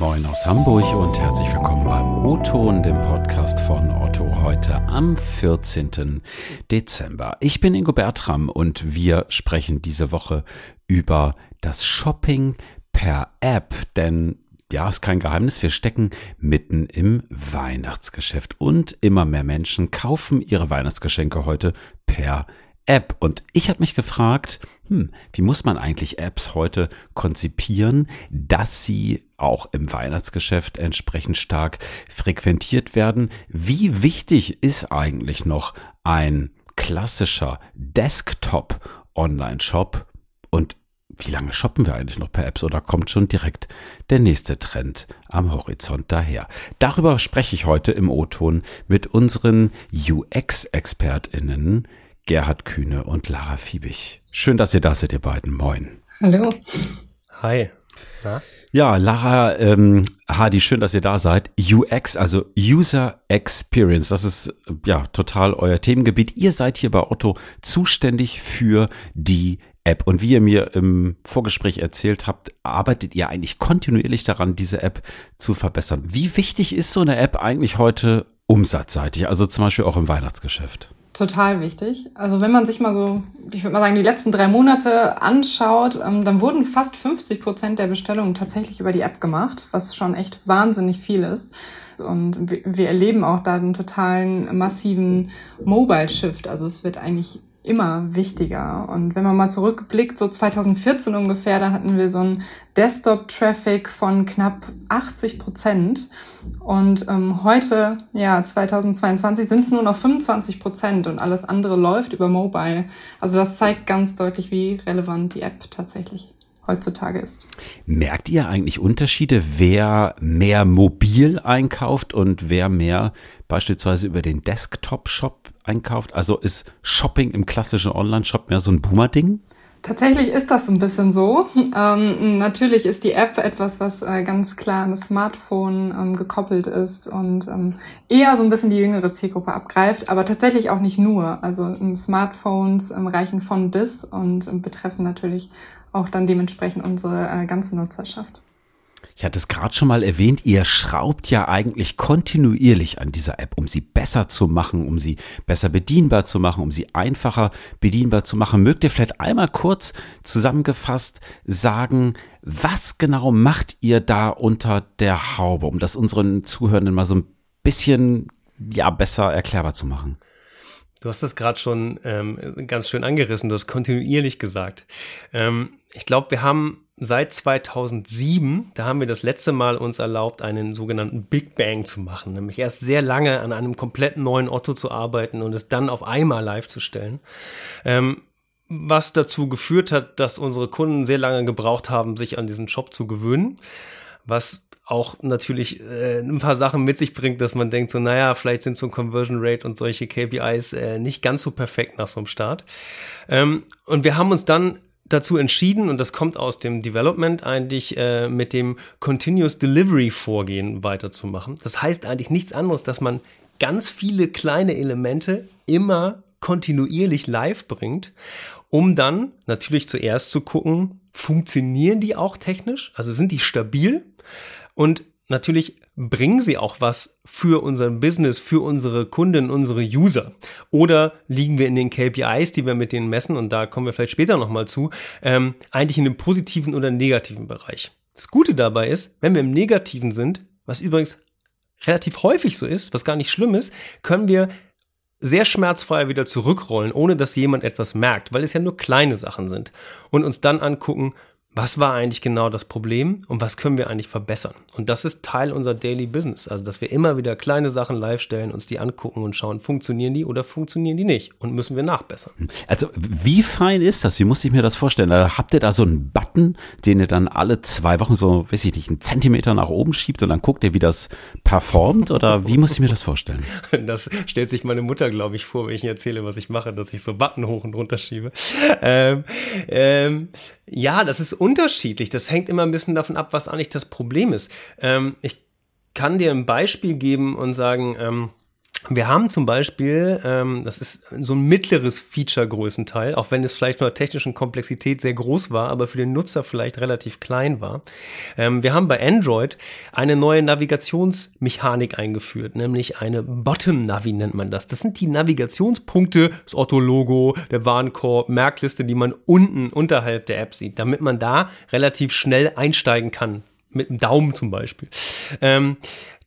Moin aus Hamburg und herzlich willkommen beim O-Ton, dem Podcast von Otto, heute am 14. Dezember. Ich bin Ingo Bertram und wir sprechen diese Woche über das Shopping per App, denn ja, ist kein Geheimnis, wir stecken mitten im Weihnachtsgeschäft und immer mehr Menschen kaufen ihre Weihnachtsgeschenke heute per App. Und ich habe mich gefragt, hm, wie muss man eigentlich Apps heute konzipieren, dass sie auch im Weihnachtsgeschäft entsprechend stark frequentiert werden? Wie wichtig ist eigentlich noch ein klassischer Desktop Online-Shop? Und wie lange shoppen wir eigentlich noch per Apps oder kommt schon direkt der nächste Trend am Horizont daher? Darüber spreche ich heute im O-Ton mit unseren UX-ExpertInnen Gerhard Kühne und Lara Fiebig. Schön, dass ihr da seid, ihr beiden. Moin. Hallo. Hi. Na? Ja, Lara, ähm, Hadi, schön, dass ihr da seid. UX, also User Experience, das ist ja total euer Themengebiet. Ihr seid hier bei Otto zuständig für die App. Und wie ihr mir im Vorgespräch erzählt habt, arbeitet ihr eigentlich kontinuierlich daran, diese App zu verbessern. Wie wichtig ist so eine App eigentlich heute umsatzseitig, also zum Beispiel auch im Weihnachtsgeschäft? Total wichtig. Also wenn man sich mal so, ich würde mal sagen, die letzten drei Monate anschaut, ähm, dann wurden fast 50 Prozent der Bestellungen tatsächlich über die App gemacht, was schon echt wahnsinnig viel ist. Und wir erleben auch da einen totalen massiven Mobile-Shift. Also es wird eigentlich immer wichtiger. Und wenn man mal zurückblickt, so 2014 ungefähr, da hatten wir so einen Desktop-Traffic von knapp 80 Prozent. Und ähm, heute, ja, 2022 sind es nur noch 25 Prozent und alles andere läuft über Mobile. Also das zeigt ganz deutlich, wie relevant die App tatsächlich heutzutage ist. Merkt ihr eigentlich Unterschiede, wer mehr mobil einkauft und wer mehr beispielsweise über den Desktop-Shop einkauft? Also ist Shopping im klassischen Online-Shop mehr so ein Boomer-Ding? Tatsächlich ist das ein bisschen so. Ähm, natürlich ist die App etwas, was äh, ganz klar an das Smartphone ähm, gekoppelt ist und ähm, eher so ein bisschen die jüngere Zielgruppe abgreift, aber tatsächlich auch nicht nur. Also ähm, Smartphones ähm, reichen von bis und ähm, betreffen natürlich auch dann dementsprechend unsere äh, ganze Nutzerschaft. Ich hatte es gerade schon mal erwähnt, ihr schraubt ja eigentlich kontinuierlich an dieser App, um sie besser zu machen, um sie besser bedienbar zu machen, um sie einfacher bedienbar zu machen. Mögt ihr vielleicht einmal kurz zusammengefasst sagen, was genau macht ihr da unter der Haube, um das unseren Zuhörenden mal so ein bisschen ja besser erklärbar zu machen? Du hast das gerade schon ähm, ganz schön angerissen, du hast kontinuierlich gesagt. Ähm, ich glaube, wir haben seit 2007, da haben wir das letzte Mal uns erlaubt, einen sogenannten Big Bang zu machen, nämlich erst sehr lange an einem komplett neuen Otto zu arbeiten und es dann auf einmal live zu stellen. Ähm, was dazu geführt hat, dass unsere Kunden sehr lange gebraucht haben, sich an diesen Shop zu gewöhnen, was auch natürlich äh, ein paar Sachen mit sich bringt, dass man denkt, so, naja, vielleicht sind so ein Conversion Rate und solche KPIs äh, nicht ganz so perfekt nach so einem Start. Ähm, und wir haben uns dann dazu entschieden, und das kommt aus dem Development, eigentlich äh, mit dem Continuous Delivery Vorgehen weiterzumachen. Das heißt eigentlich nichts anderes, dass man ganz viele kleine Elemente immer kontinuierlich live bringt, um dann natürlich zuerst zu gucken, funktionieren die auch technisch? Also sind die stabil? Und natürlich bringen sie auch was für unseren Business, für unsere Kunden, unsere User? Oder liegen wir in den KPIs, die wir mit denen messen, und da kommen wir vielleicht später nochmal zu, ähm, eigentlich in einem positiven oder negativen Bereich? Das Gute dabei ist, wenn wir im Negativen sind, was übrigens relativ häufig so ist, was gar nicht schlimm ist, können wir sehr schmerzfrei wieder zurückrollen, ohne dass jemand etwas merkt, weil es ja nur kleine Sachen sind. Und uns dann angucken, was war eigentlich genau das Problem und was können wir eigentlich verbessern? Und das ist Teil unserer Daily Business, also dass wir immer wieder kleine Sachen live stellen, uns die angucken und schauen, funktionieren die oder funktionieren die nicht und müssen wir nachbessern. Also wie fein ist das? Wie muss ich mir das vorstellen? Habt ihr da so einen Button, den ihr dann alle zwei Wochen so, weiß ich nicht, einen Zentimeter nach oben schiebt und dann guckt ihr, wie das performt oder wie muss ich mir das vorstellen? Das stellt sich meine Mutter, glaube ich, vor, wenn ich erzähle, was ich mache, dass ich so Button hoch und runter schiebe. Ähm, ähm, ja, das ist unterschiedlich. Das hängt immer ein bisschen davon ab, was eigentlich das Problem ist. Ähm, ich kann dir ein Beispiel geben und sagen, ähm, Wir haben zum Beispiel, ähm, das ist so ein mittleres Feature-Größenteil, auch wenn es vielleicht von der technischen Komplexität sehr groß war, aber für den Nutzer vielleicht relativ klein war. Ähm, wir haben bei Android eine neue Navigationsmechanik eingeführt, nämlich eine Bottom-Navi nennt man das. Das sind die Navigationspunkte, das Otto-Logo, der Warenkorb, Merkliste, die man unten unterhalb der App sieht, damit man da relativ schnell einsteigen kann mit dem Daumen zum Beispiel. Ähm,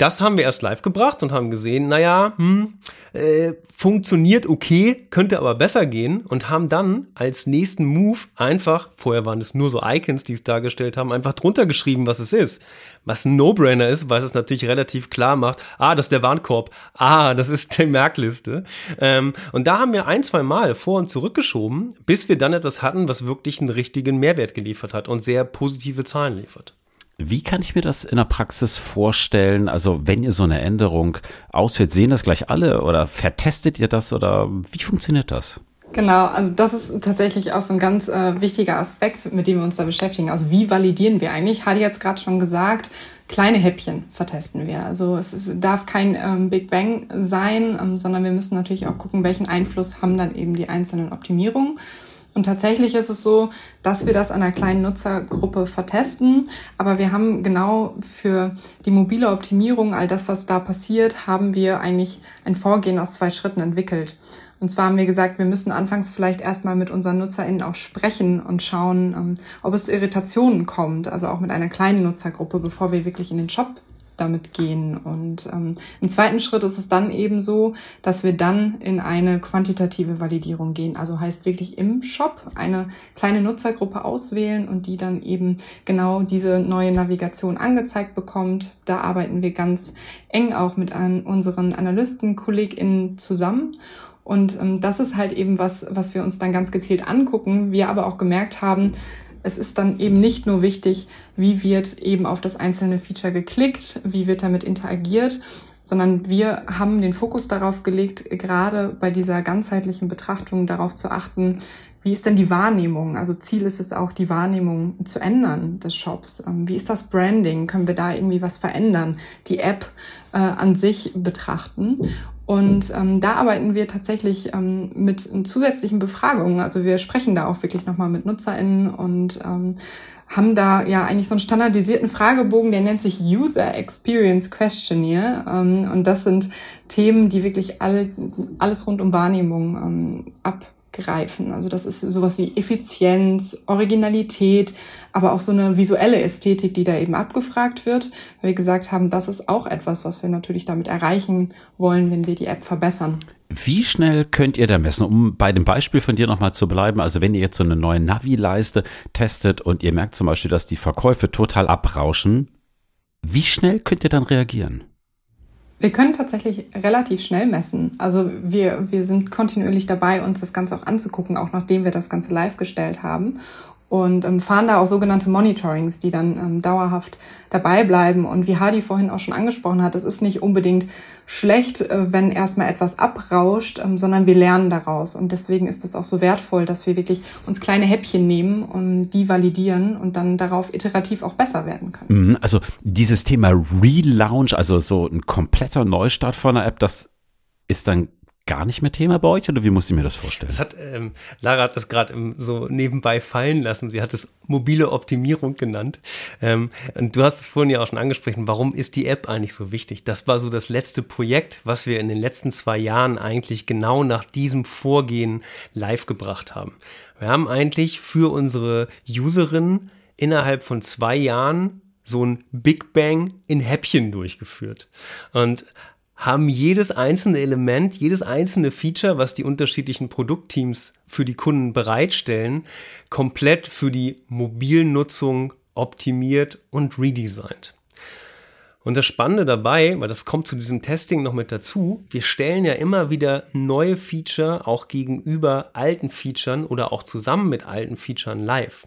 das haben wir erst live gebracht und haben gesehen, naja, hm, äh, funktioniert okay, könnte aber besser gehen und haben dann als nächsten Move einfach, vorher waren es nur so Icons, die es dargestellt haben, einfach drunter geschrieben, was es ist. Was ein No-Brainer ist, weil es natürlich relativ klar macht, ah, das ist der Warnkorb, ah, das ist die Merkliste. Ähm, und da haben wir ein, zwei Mal vor und zurückgeschoben, bis wir dann etwas hatten, was wirklich einen richtigen Mehrwert geliefert hat und sehr positive Zahlen liefert. Wie kann ich mir das in der Praxis vorstellen? Also wenn ihr so eine Änderung ausführt, sehen das gleich alle oder vertestet ihr das oder wie funktioniert das? Genau, also das ist tatsächlich auch so ein ganz äh, wichtiger Aspekt, mit dem wir uns da beschäftigen. Also wie validieren wir eigentlich? Hatte jetzt gerade schon gesagt, kleine Häppchen vertesten wir. Also es ist, darf kein ähm, Big Bang sein, ähm, sondern wir müssen natürlich auch gucken, welchen Einfluss haben dann eben die einzelnen Optimierungen. Und tatsächlich ist es so, dass wir das an einer kleinen Nutzergruppe vertesten. Aber wir haben genau für die mobile Optimierung, all das, was da passiert, haben wir eigentlich ein Vorgehen aus zwei Schritten entwickelt. Und zwar haben wir gesagt, wir müssen anfangs vielleicht erstmal mit unseren NutzerInnen auch sprechen und schauen, ähm, ob es zu Irritationen kommt, also auch mit einer kleinen Nutzergruppe, bevor wir wirklich in den Shop damit gehen. Und ähm, im zweiten Schritt ist es dann eben so, dass wir dann in eine quantitative Validierung gehen. Also heißt wirklich im Shop eine kleine Nutzergruppe auswählen und die dann eben genau diese neue Navigation angezeigt bekommt. Da arbeiten wir ganz eng auch mit an unseren Analysten, KollegInnen zusammen. Und ähm, das ist halt eben was, was wir uns dann ganz gezielt angucken. Wir aber auch gemerkt haben, es ist dann eben nicht nur wichtig, wie wird eben auf das einzelne Feature geklickt, wie wird damit interagiert, sondern wir haben den Fokus darauf gelegt, gerade bei dieser ganzheitlichen Betrachtung darauf zu achten, wie ist denn die Wahrnehmung? Also Ziel ist es auch, die Wahrnehmung zu ändern des Shops. Ähm, wie ist das Branding? Können wir da irgendwie was verändern? Die App äh, an sich betrachten. Und ähm, da arbeiten wir tatsächlich ähm, mit zusätzlichen Befragungen. Also wir sprechen da auch wirklich nochmal mit NutzerInnen und ähm, haben da ja eigentlich so einen standardisierten Fragebogen, der nennt sich User Experience Questionnaire. Ähm, und das sind Themen, die wirklich all, alles rund um Wahrnehmung ähm, ab greifen. Also das ist sowas wie Effizienz, Originalität, aber auch so eine visuelle Ästhetik, die da eben abgefragt wird. Weil wir gesagt haben, das ist auch etwas, was wir natürlich damit erreichen wollen, wenn wir die App verbessern. Wie schnell könnt ihr da messen, um bei dem Beispiel von dir nochmal zu bleiben? Also wenn ihr jetzt so eine neue Navi-Leiste testet und ihr merkt zum Beispiel, dass die Verkäufe total abrauschen, wie schnell könnt ihr dann reagieren? Wir können tatsächlich relativ schnell messen. Also wir, wir sind kontinuierlich dabei, uns das Ganze auch anzugucken, auch nachdem wir das Ganze live gestellt haben und ähm, fahren da auch sogenannte Monitorings, die dann ähm, dauerhaft dabei bleiben. Und wie Hardy vorhin auch schon angesprochen hat, es ist nicht unbedingt schlecht, äh, wenn erstmal etwas abrauscht, ähm, sondern wir lernen daraus. Und deswegen ist es auch so wertvoll, dass wir wirklich uns kleine Häppchen nehmen und die validieren und dann darauf iterativ auch besser werden können. Mhm, also dieses Thema Relaunch, also so ein kompletter Neustart von einer App, das ist dann gar nicht mehr Thema bei euch oder wie muss ich mir das vorstellen? Das hat, ähm, Lara hat das gerade so nebenbei fallen lassen. Sie hat es mobile Optimierung genannt. Ähm, und du hast es vorhin ja auch schon angesprochen. Warum ist die App eigentlich so wichtig? Das war so das letzte Projekt, was wir in den letzten zwei Jahren eigentlich genau nach diesem Vorgehen live gebracht haben. Wir haben eigentlich für unsere Userinnen innerhalb von zwei Jahren so ein Big Bang in Häppchen durchgeführt. Und haben jedes einzelne Element, jedes einzelne Feature, was die unterschiedlichen Produktteams für die Kunden bereitstellen, komplett für die Mobilnutzung optimiert und redesigned. Und das Spannende dabei, weil das kommt zu diesem Testing noch mit dazu, wir stellen ja immer wieder neue Feature auch gegenüber alten Featuren oder auch zusammen mit alten Featuren live.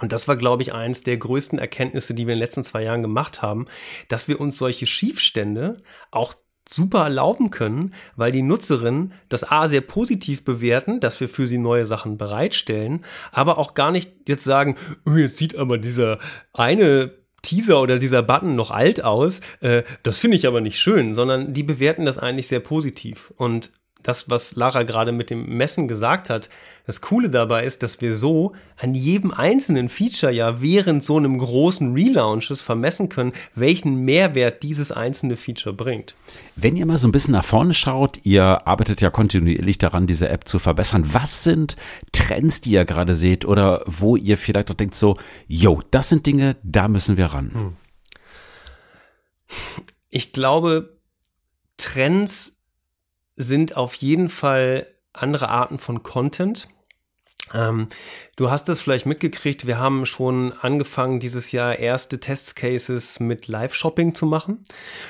Und das war, glaube ich, eines der größten Erkenntnisse, die wir in den letzten zwei Jahren gemacht haben, dass wir uns solche Schiefstände auch super erlauben können, weil die Nutzerinnen das A sehr positiv bewerten, dass wir für sie neue Sachen bereitstellen, aber auch gar nicht jetzt sagen, oh, jetzt sieht aber dieser eine Teaser oder dieser Button noch alt aus. Äh, das finde ich aber nicht schön, sondern die bewerten das eigentlich sehr positiv. Und das, was Lara gerade mit dem Messen gesagt hat, das Coole dabei ist, dass wir so an jedem einzelnen Feature ja während so einem großen Relaunches vermessen können, welchen Mehrwert dieses einzelne Feature bringt. Wenn ihr mal so ein bisschen nach vorne schaut, ihr arbeitet ja kontinuierlich daran, diese App zu verbessern. Was sind Trends, die ihr gerade seht oder wo ihr vielleicht auch denkt so, yo, das sind Dinge, da müssen wir ran? Hm. Ich glaube, Trends sind auf jeden Fall andere Arten von Content. Ähm, du hast es vielleicht mitgekriegt, wir haben schon angefangen, dieses Jahr erste Testcases mit Live-Shopping zu machen,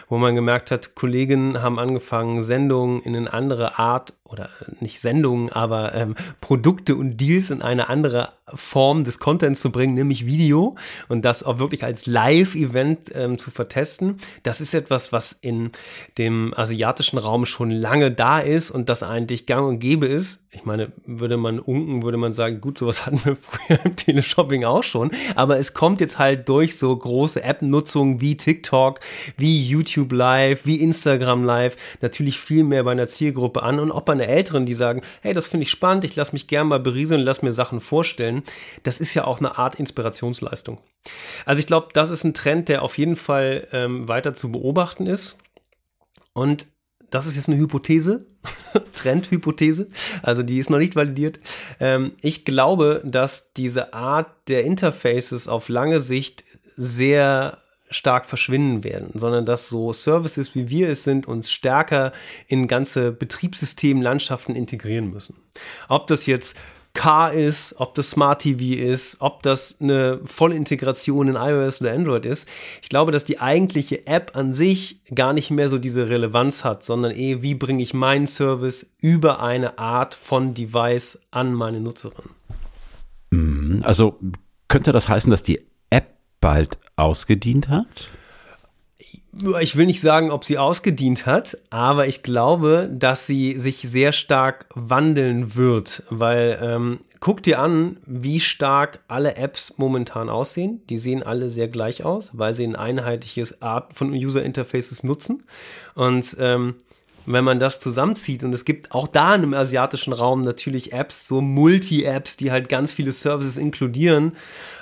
wo man gemerkt hat, Kollegen haben angefangen, Sendungen in eine andere Art oder nicht Sendungen, aber ähm, Produkte und Deals in eine andere Form des Contents zu bringen, nämlich Video und das auch wirklich als Live-Event ähm, zu vertesten. Das ist etwas, was in dem asiatischen Raum schon lange da ist und das eigentlich gang und gäbe ist. Ich meine, würde man unken, würde man sagen, gut, sowas hatten wir früher im Teleshopping auch schon, aber es kommt jetzt halt durch so große App-Nutzung wie TikTok, wie YouTube Live, wie Instagram Live natürlich viel mehr bei einer Zielgruppe an und auch bei einer Älteren, die sagen, hey, das finde ich spannend, ich lasse mich gern mal berieseln, lass mir Sachen vorstellen. Das ist ja auch eine Art Inspirationsleistung. Also ich glaube, das ist ein Trend, der auf jeden Fall ähm, weiter zu beobachten ist. Und das ist jetzt eine Hypothese, Trendhypothese, also die ist noch nicht validiert. Ähm, ich glaube, dass diese Art der Interfaces auf lange Sicht sehr stark verschwinden werden, sondern dass so Services, wie wir es sind, uns stärker in ganze Betriebssystemlandschaften integrieren müssen. Ob das jetzt Car ist, ob das Smart TV ist, ob das eine Vollintegration in iOS oder Android ist. Ich glaube, dass die eigentliche App an sich gar nicht mehr so diese Relevanz hat, sondern eh, wie bringe ich meinen Service über eine Art von Device an meine Nutzerin. Mhm. Also könnte das heißen, dass die bald ausgedient hat? ich will nicht sagen, ob sie ausgedient hat, aber ich glaube, dass sie sich sehr stark wandeln wird, weil ähm, guck dir an, wie stark alle Apps momentan aussehen. Die sehen alle sehr gleich aus, weil sie ein einheitliches Art von User Interfaces nutzen und ähm, wenn man das zusammenzieht und es gibt auch da im asiatischen Raum natürlich Apps, so Multi-Apps, die halt ganz viele Services inkludieren.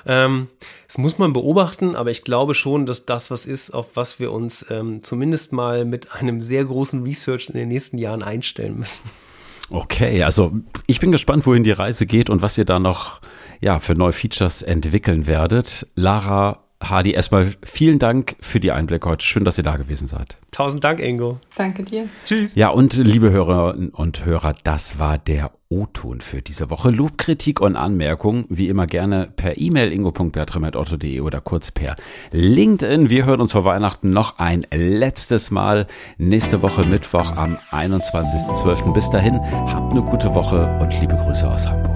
Ähm, das muss man beobachten, aber ich glaube schon, dass das was ist, auf was wir uns ähm, zumindest mal mit einem sehr großen Research in den nächsten Jahren einstellen müssen. Okay, also ich bin gespannt, wohin die Reise geht und was ihr da noch ja, für neue Features entwickeln werdet. Lara Hadi, erstmal vielen Dank für die Einblicke heute. Schön, dass ihr da gewesen seid. Tausend Dank, Ingo. Danke dir. Tschüss. Ja, und liebe Hörerinnen und Hörer, das war der O-Ton für diese Woche. Lob, Kritik und Anmerkungen, wie immer gerne per E-Mail ingo.bertram.otto.de oder kurz per LinkedIn. Wir hören uns vor Weihnachten noch ein letztes Mal nächste Woche Mittwoch am 21.12. Bis dahin, habt eine gute Woche und liebe Grüße aus Hamburg.